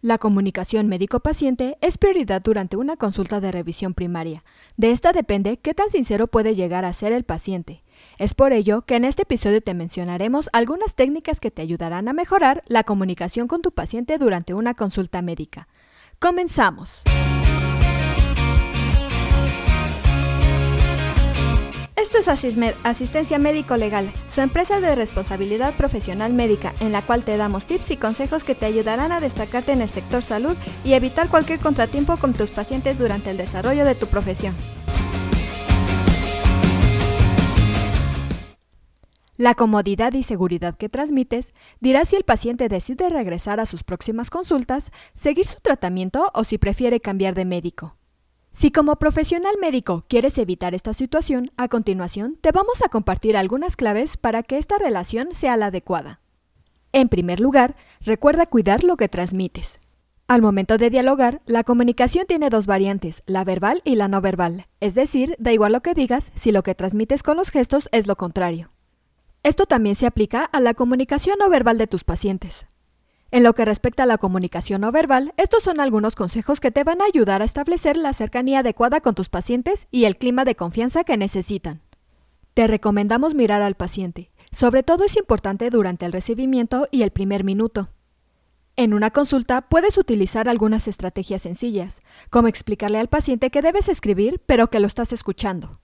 La comunicación médico-paciente es prioridad durante una consulta de revisión primaria. De esta depende qué tan sincero puede llegar a ser el paciente. Es por ello que en este episodio te mencionaremos algunas técnicas que te ayudarán a mejorar la comunicación con tu paciente durante una consulta médica. Comenzamos. Esto es Asismed, Asistencia Médico Legal, su empresa de responsabilidad profesional médica, en la cual te damos tips y consejos que te ayudarán a destacarte en el sector salud y evitar cualquier contratiempo con tus pacientes durante el desarrollo de tu profesión. La comodidad y seguridad que transmites dirá si el paciente decide regresar a sus próximas consultas, seguir su tratamiento o si prefiere cambiar de médico. Si como profesional médico quieres evitar esta situación, a continuación te vamos a compartir algunas claves para que esta relación sea la adecuada. En primer lugar, recuerda cuidar lo que transmites. Al momento de dialogar, la comunicación tiene dos variantes, la verbal y la no verbal, es decir, da igual lo que digas si lo que transmites con los gestos es lo contrario. Esto también se aplica a la comunicación no verbal de tus pacientes. En lo que respecta a la comunicación no verbal, estos son algunos consejos que te van a ayudar a establecer la cercanía adecuada con tus pacientes y el clima de confianza que necesitan. Te recomendamos mirar al paciente. Sobre todo es importante durante el recibimiento y el primer minuto. En una consulta puedes utilizar algunas estrategias sencillas, como explicarle al paciente que debes escribir pero que lo estás escuchando.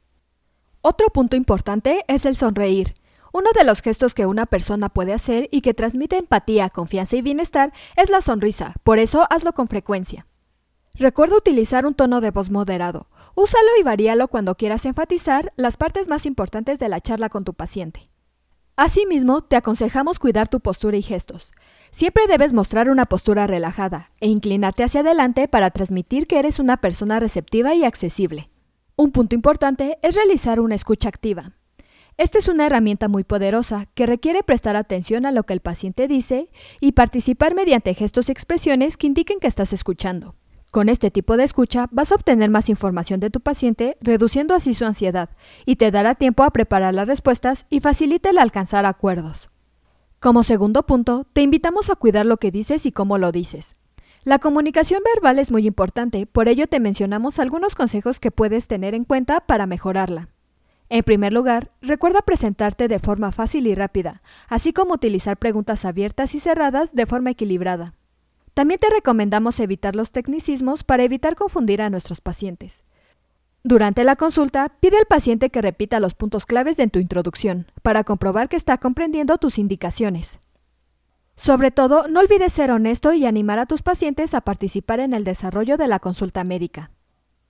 Otro punto importante es el sonreír. Uno de los gestos que una persona puede hacer y que transmite empatía, confianza y bienestar es la sonrisa, por eso hazlo con frecuencia. Recuerda utilizar un tono de voz moderado. Úsalo y varíalo cuando quieras enfatizar las partes más importantes de la charla con tu paciente. Asimismo, te aconsejamos cuidar tu postura y gestos. Siempre debes mostrar una postura relajada e inclinarte hacia adelante para transmitir que eres una persona receptiva y accesible. Un punto importante es realizar una escucha activa. Esta es una herramienta muy poderosa que requiere prestar atención a lo que el paciente dice y participar mediante gestos y expresiones que indiquen que estás escuchando. Con este tipo de escucha vas a obtener más información de tu paciente, reduciendo así su ansiedad, y te dará tiempo a preparar las respuestas y facilita el alcanzar acuerdos. Como segundo punto, te invitamos a cuidar lo que dices y cómo lo dices. La comunicación verbal es muy importante, por ello te mencionamos algunos consejos que puedes tener en cuenta para mejorarla. En primer lugar, recuerda presentarte de forma fácil y rápida, así como utilizar preguntas abiertas y cerradas de forma equilibrada. También te recomendamos evitar los tecnicismos para evitar confundir a nuestros pacientes. Durante la consulta, pide al paciente que repita los puntos claves de tu introducción, para comprobar que está comprendiendo tus indicaciones. Sobre todo, no olvides ser honesto y animar a tus pacientes a participar en el desarrollo de la consulta médica.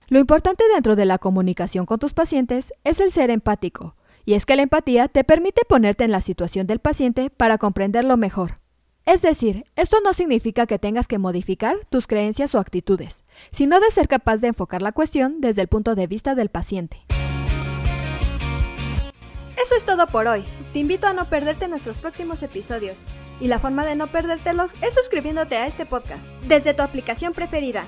Lo importante dentro de la comunicación con tus pacientes es el ser empático, y es que la empatía te permite ponerte en la situación del paciente para comprenderlo mejor. Es decir, esto no significa que tengas que modificar tus creencias o actitudes, sino de ser capaz de enfocar la cuestión desde el punto de vista del paciente. Eso es todo por hoy. Te invito a no perderte nuestros próximos episodios. Y la forma de no perdértelos es suscribiéndote a este podcast desde tu aplicación preferida.